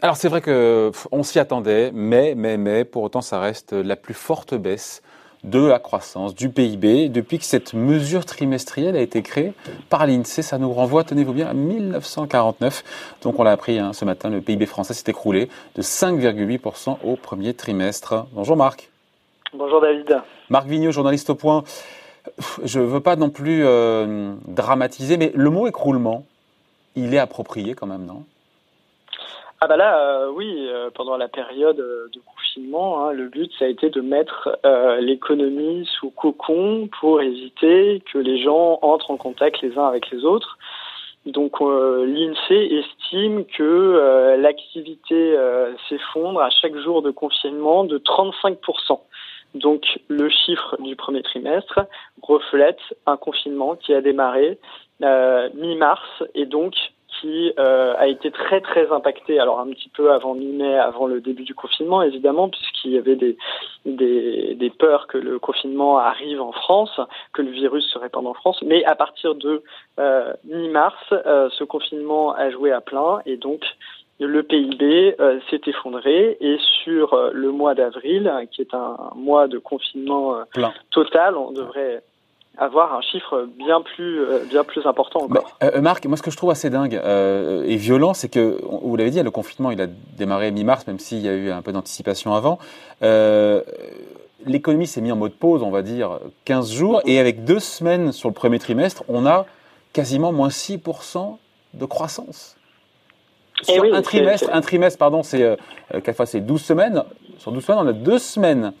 Alors c'est vrai que on s'y attendait, mais mais mais pour autant ça reste la plus forte baisse de la croissance du PIB depuis que cette mesure trimestrielle a été créée par l'INSEE. Ça nous renvoie, tenez-vous bien, à 1949. Donc on l'a appris hein, ce matin, le PIB français s'est écroulé de 5,8% au premier trimestre. Bonjour Marc. Bonjour David. Marc Vigneault, journaliste au point. Je ne veux pas non plus euh, dramatiser, mais le mot écroulement, il est approprié quand même, non? Ah bah là, euh, oui, euh, pendant la période de confinement, hein, le but ça a été de mettre l'économie sous cocon pour éviter que les gens entrent en contact les uns avec les autres. Donc l'INSEE estime que l'activité s'effondre à chaque jour de confinement de 35 donc le chiffre du premier trimestre reflète un confinement qui a démarré euh, mi-mars et donc qui euh, a été très très impacté. Alors un petit peu avant mi-mai, avant le début du confinement évidemment, puisqu'il y avait des, des, des peurs que le confinement arrive en France, que le virus se répande en France. Mais à partir de euh, mi-mars, euh, ce confinement a joué à plein et donc le PIB euh, s'est effondré et sur euh, le mois d'avril, qui est un mois de confinement euh, total, on devrait avoir un chiffre bien plus bien plus important encore. Marc, moi ce que je trouve assez dingue et violent, c'est que vous l'avez dit, le confinement il a démarré mi-mars, même s'il y a eu un peu d'anticipation avant. L'économie s'est mise en mode pause, on va dire 15 jours, et avec deux semaines sur le premier trimestre, on a quasiment moins 6% de croissance. Eh sur un trimestre, un trimestre, pardon, c'est euh, fois c'est 12 semaines. Sur 12 semaines, on a deux semaines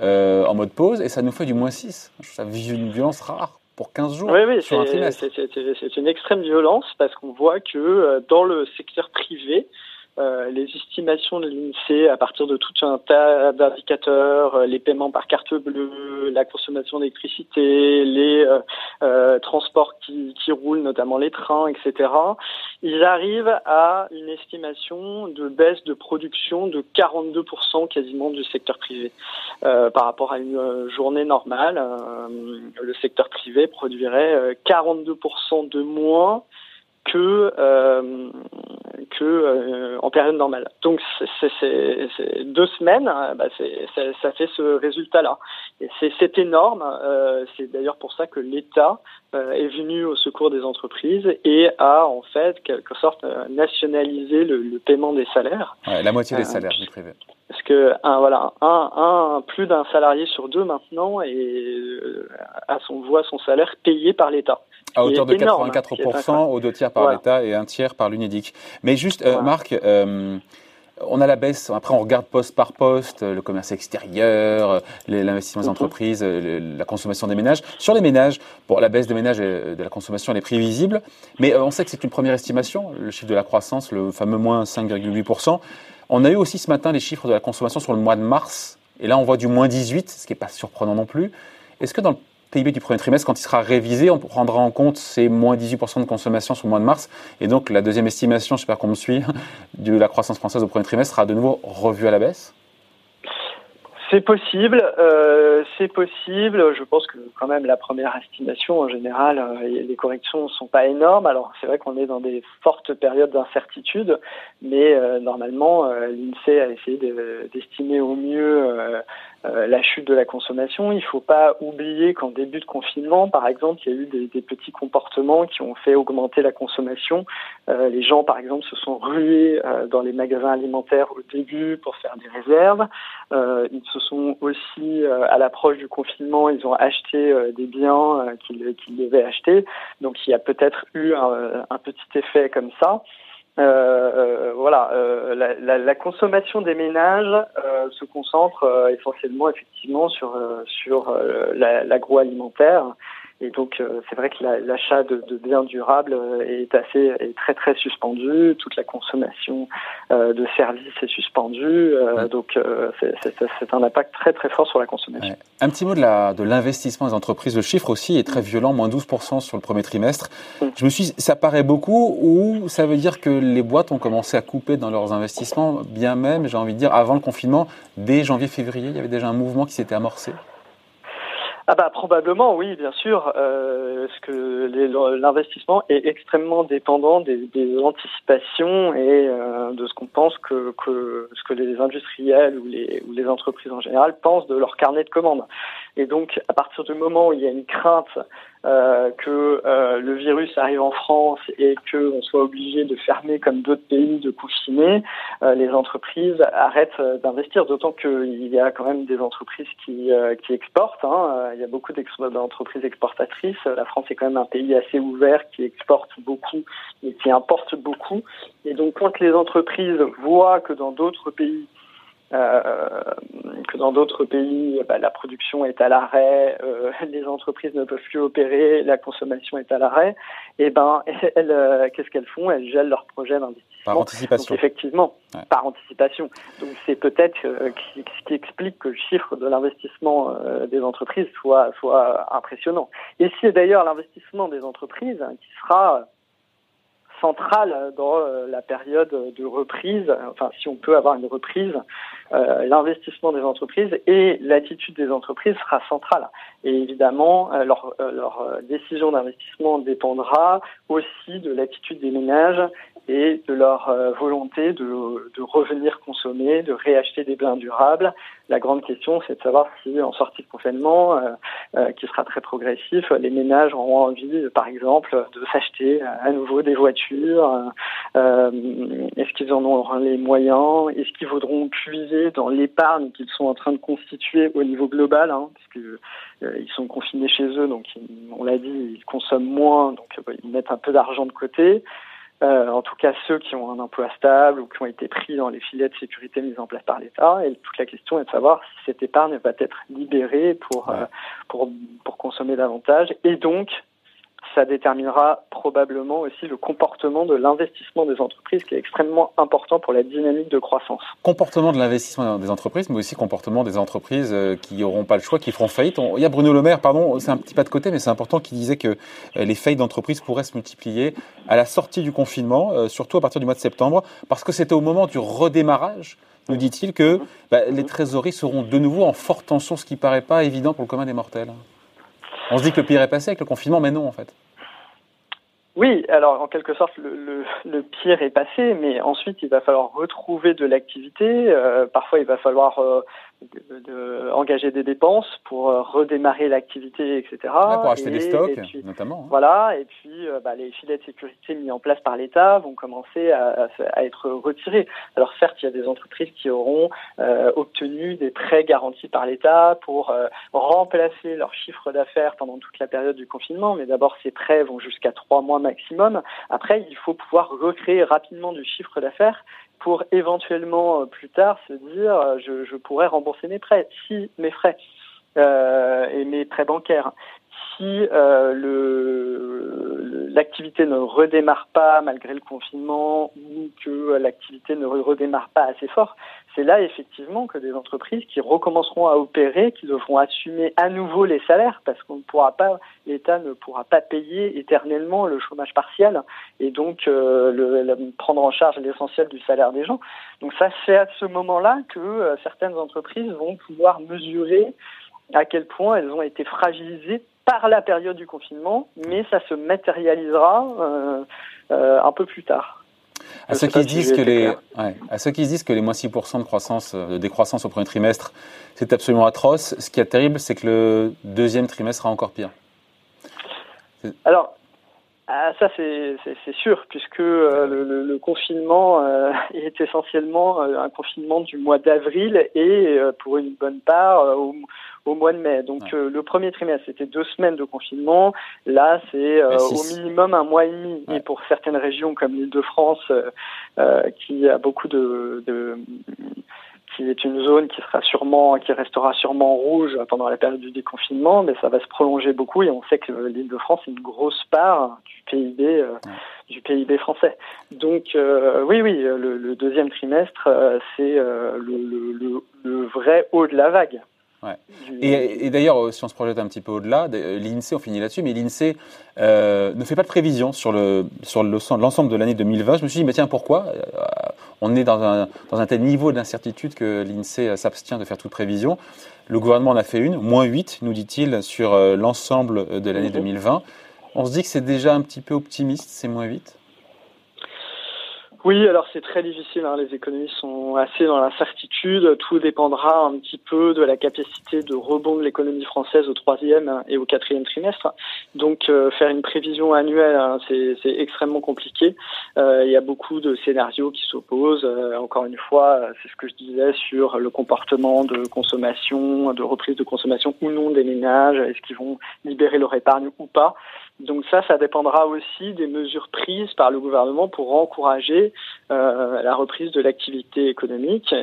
euh, en mode pause et ça nous fait du moins 6. Ça une violence rare pour 15 jours oui, oui, sur un trimestre. C'est une extrême violence parce qu'on voit que euh, dans le secteur privé, euh, les estimations de l'INSEE à partir de tout un tas d'indicateurs, euh, les paiements par carte bleue, la consommation d'électricité, les euh, transports qui, qui, roulent, notamment les trains, etc. Ils arrivent à une estimation de baisse de production de 42% quasiment du secteur privé. par rapport à une journée normale, le secteur privé produirait 42% de moins que euh, que euh, en période normale. Donc c'est deux semaines, hein, bah ça fait ce résultat-là. C'est énorme. Euh, c'est d'ailleurs pour ça que l'État est venu au secours des entreprises et a en fait quelque sorte nationalisé le, le paiement des salaires. Ouais, la moitié des salaires du privé. Parce que un, voilà, un, un plus d'un salarié sur deux maintenant et a son voit son salaire payé par l'État. À hauteur de 84% aux deux tiers par l'État et un tiers par l'UNEDIC. Mais juste, euh, Marc, euh, on a la baisse, après on regarde poste par poste, le commerce extérieur, l'investissement des entreprises, la consommation des ménages. Sur les ménages, bon, la baisse des ménages et de la consommation elle est prévisible, mais euh, on sait que c'est une première estimation, le chiffre de la croissance, le fameux moins 5,8%. On a eu aussi ce matin les chiffres de la consommation sur le mois de mars, et là on voit du moins 18, ce qui n'est pas surprenant non plus. Est-ce que dans le PIB du premier trimestre, quand il sera révisé, on prendra en compte ces moins 18% de consommation sur le mois de mars. Et donc, la deuxième estimation, j'espère qu'on me suit, de la croissance française au premier trimestre sera de nouveau revue à la baisse? C'est possible, euh, c'est possible. Je pense que quand même la première estimation en général, euh, les corrections ne sont pas énormes. Alors c'est vrai qu'on est dans des fortes périodes d'incertitude, mais euh, normalement l'Insee a essayé d'estimer au mieux euh, la chute de la consommation. Il ne faut pas oublier qu'en début de confinement, par exemple, il y a eu des, des petits comportements qui ont fait augmenter la consommation. Euh, les gens, par exemple, se sont rués euh, dans les magasins alimentaires au début pour faire des réserves. Euh, ils se sont aussi, à l'approche du confinement, ils ont acheté des biens qu'ils devaient acheter. Donc il y a peut-être eu un petit effet comme ça. Euh, euh, voilà, euh, la, la, consommation des ménages se concentre essentiellement effectivement sur sur l'agroalimentaire et donc, euh, c'est vrai que l'achat de, de, biens durables euh, est assez, est très très suspendu. Toute la consommation euh, de services est suspendue. Donc, c'est un impact très très fort sur la consommation. Un petit mot de l'investissement de des entreprises. Le chiffre aussi est très violent, moins 12% sur le premier trimestre. Mm. Je me suis, ça paraît beaucoup ou ça veut dire que les boîtes ont commencé à couper dans leurs investissements, bien même, j'ai envie de dire, avant le confinement, dès janvier-février, il y avait déjà un mouvement qui s'était amorcé? Ah bah probablement oui bien sûr euh, parce que l'investissement est extrêmement dépendant des, anticipations et euh, de ce qu'on pense que, que ce que les industriels ou les ou les entreprises en général pensent de leur carnet de commandes. Et donc à partir du moment où il y a une crainte euh, que euh, le virus arrive en France et qu'on soit obligé de fermer comme d'autres pays, de confiner, euh, les entreprises arrêtent d'investir, d'autant qu'il y a quand même des entreprises qui, qui exportent. Hein. Il y a beaucoup d'entreprises exportatrices. La France est quand même un pays assez ouvert qui exporte beaucoup et qui importe beaucoup. Et donc quand les entreprises voient que dans d'autres pays, euh, que dans d'autres pays, bah, la production est à l'arrêt, euh, les entreprises ne peuvent plus opérer, la consommation est à l'arrêt, et eh ben elles, euh, qu'est-ce qu'elles font? Elles gèlent leurs projets d'investissement. Par anticipation. Donc, effectivement, par anticipation. Donc c'est peut-être ce qui explique que le chiffre de l'investissement des entreprises soit, soit impressionnant. Et c'est d'ailleurs l'investissement des entreprises hein, qui sera centrale dans euh, la période de reprise, enfin si on peut avoir une reprise, euh, l'investissement des entreprises et l'attitude des entreprises sera centrale. Et évidemment, euh, leur, décision d'investissement dépendra aussi de l'attitude des ménages et de leur euh, volonté de, revenir consommer, de réacheter des biens durables. La grande question, c'est de savoir si, en sortie de confinement, euh, euh, qui sera très progressif, les ménages auront envie, par exemple, de s'acheter à nouveau des voitures. Est-ce qu'ils en auront les moyens Est-ce qu'ils voudront puiser dans l'épargne qu'ils sont en train de constituer au niveau global, hein, puisque ils sont confinés chez eux, donc on l'a dit, ils consomment moins, donc ils mettent un peu d'argent de côté. Euh, en tout cas ceux qui ont un emploi stable ou qui ont été pris dans les filets de sécurité mis en place par l'État. Et toute la question est de savoir si cette épargne va être libérée pour, euh, pour, pour consommer davantage et donc ça déterminera probablement aussi le comportement de l'investissement des entreprises qui est extrêmement important pour la dynamique de croissance. Comportement de l'investissement des entreprises, mais aussi comportement des entreprises euh, qui n'auront pas le choix, qui feront faillite. Il y a Bruno Le Maire, pardon, c'est un petit pas de côté, mais c'est important, qui disait que euh, les faillites d'entreprises pourraient se multiplier à la sortie du confinement, euh, surtout à partir du mois de septembre, parce que c'était au moment du redémarrage nous dit-il que bah, les trésoreries seront de nouveau en forte tension, ce qui paraît pas évident pour le commun des mortels. On se dit que le pire est passé avec le confinement, mais non en fait. Oui, alors en quelque sorte le, pire est passé, mais ensuite il va falloir retrouver de l'activité. Euh, parfois il va falloir euh, de, engager des dépenses pour euh, redémarrer l'activité, etc. pour acheter des stocks, notamment. Hein. Voilà, et puis euh, bah, les filets de sécurité mis en place par l'État vont commencer à, à, être retirés. Alors certes, il y a des entreprises qui auront euh, obtenu des prêts garantis par l'État pour remplacer leur chiffre d'affaires pendant toute la période du confinement, mais d'abord ces prêts vont jusqu'à trois mois maximum. Après, il faut pouvoir recréer rapidement du chiffre d'affaires pour éventuellement euh, plus tard se dire euh, je, je pourrais rembourser mes prêts, si mes frais euh, et mes prêts bancaires. Si euh, l'activité ne redémarre pas malgré le confinement ou que l'activité ne redémarre pas assez fort, c'est là effectivement que des entreprises qui recommenceront à opérer, qui devront assumer à nouveau les salaires parce qu'on ne pourra pas, l'État ne pourra pas payer éternellement le chômage partiel et donc euh, prendre en charge l'essentiel du salaire des gens. Donc ça c'est à ce moment-là que euh, certaines entreprises vont pouvoir mesurer à quel point elles ont été fragilisées par la période du confinement, mais ça se matérialisera euh, un peu plus tard. À ceux, qui disent que les, à ceux qui disent que les moins 6% de croissance, de décroissance au premier trimestre, c'est absolument atroce. Ce qui est terrible, c'est que le deuxième trimestre sera encore pire. Alors, ah, ça c'est sûr, puisque euh, le, confinement euh, est essentiellement euh, un confinement du mois d'avril et pour une bonne part au, au mois de mai. Donc le premier trimestre c'était deux semaines de confinement, là c'est au minimum un mois et demi. Et pour certaines régions comme l'Île-de-France, qui a beaucoup de, de qui est une zone qui sera sûrement, qui restera sûrement rouge pendant la période du déconfinement, mais ça va se prolonger beaucoup et on sait que l'Île-de-France est une grosse part du PIB, euh, du PIB français. Donc euh, oui, oui, le, deuxième trimestre, euh, c'est le, le, vrai haut de la vague. Ouais. Et, d'ailleurs, si on se projette un petit peu au-delà, l'INSEE, on finit là-dessus, mais l'INSEE ne fait pas de prévision sur le sur l'ensemble de l'année 2020. Je me suis dit, mais tiens, pourquoi on est dans un, dans un tel niveau d'incertitude que l'INSEE s'abstient de faire toute prévision. Le gouvernement en a fait une, moins 8, nous dit-il, sur l'ensemble de l'année 2020. Mhm. On se dit que c'est déjà un petit peu optimiste, ces moins 8 oui, alors c'est très difficile. Hein. Les économies sont assez dans l'incertitude. Tout dépendra un petit peu de la capacité de rebond de l'économie française au troisième et au quatrième trimestre. Donc euh, faire une prévision annuelle, hein, c'est extrêmement compliqué. Euh, il y a beaucoup de scénarios qui s'opposent. Euh, encore une fois, c'est ce que je disais sur le comportement de consommation, de reprise de consommation ou non des ménages. Est-ce qu'ils vont libérer leur épargne ou pas? Donc ça, ça dépendra aussi des mesures prises par le gouvernement pour encourager euh, la reprise de l'activité économique.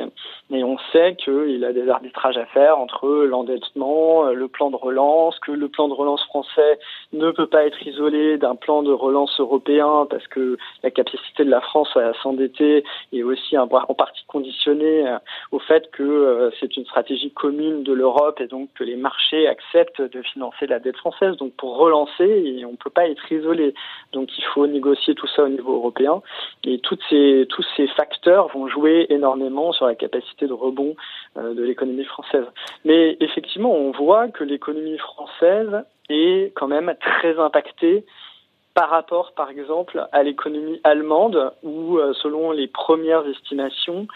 Et on sait qu'il a des arbitrages à faire entre l'endettement, le plan de relance, que le plan de relance français ne peut pas être isolé d'un plan de relance européen parce que la capacité de la France à s'endetter est aussi en partie conditionnée euh, au fait que euh, c'est une stratégie commune de l'Europe et donc que les marchés acceptent de financer la dette française. Donc pour relancer, on ne peut pas être isolé. Donc il faut négocier tout ça au niveau européen. Et ces, tous ces facteurs vont jouer énormément sur la capacité de rebond euh, de l'économie française. Mais effectivement, on voit que l'économie française est quand même très impactée par rapport, par exemple, à l'économie allemande, où, euh, selon les premières estimations,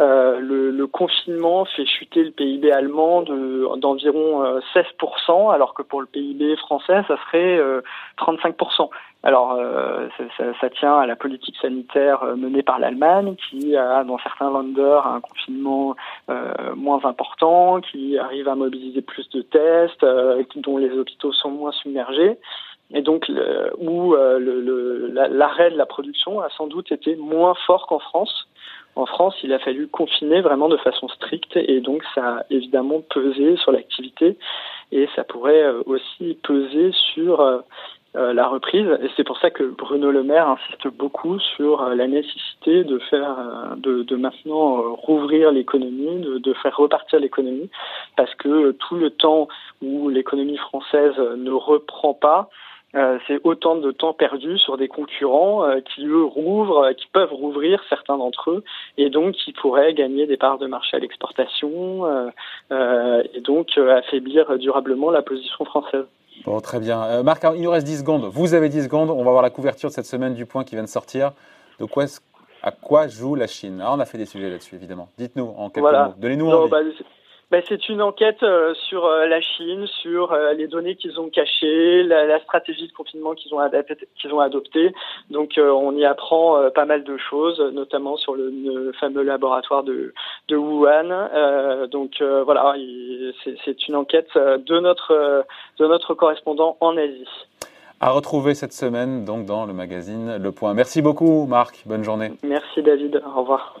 euh, le, le, confinement fait chuter le PIB allemand d'environ 16%, euh, alors que pour le PIB français, ça serait 35%. Alors, ça, ça, ça, tient à la politique sanitaire menée par l'Allemagne, qui a, dans certains Länder, un confinement moins important, qui arrive à mobiliser plus de tests, dont les hôpitaux sont moins submergés et donc où euh, l'arrêt de la production a sans doute été moins fort qu'en France. En France, il a fallu confiner vraiment de façon stricte et donc ça a évidemment pesé sur l'activité et ça pourrait euh, aussi peser sur euh, la reprise. Et c'est pour ça que Bruno Le Maire insiste beaucoup sur la nécessité de faire, de, de maintenant rouvrir l'économie, de, de, faire repartir l'économie, parce que tout le temps où l'économie française ne reprend pas, euh, c'est autant de temps perdu sur des concurrents euh, qui eux rouvrent, euh, qui peuvent rouvrir certains d'entre eux, et donc qui pourraient gagner des parts de marché à l'exportation, et donc affaiblir durablement la position française. Bon, très bien. Marc, il nous reste 10 secondes. Vous avez 10 secondes. On va voir la couverture de cette semaine du point qui vient de sortir. De quoi à quoi joue la Chine? Ah, On a fait des sujets là-dessus, évidemment. Dites-nous en quelques mots. Donnez-nous envie. Bah, ben, c'est une enquête euh, sur euh, la Chine, sur euh, les données qu'ils ont cachées, la, stratégie de confinement qu'ils ont, qu'ils ont adoptée. Donc on y apprend pas mal de choses, notamment sur le, fameux laboratoire de, de Wuhan. donc voilà, c'est une enquête de notre, de notre correspondant en Asie. À retrouver cette semaine donc dans le magazine Le Point. Merci beaucoup Marc, bonne journée. Merci David, au revoir.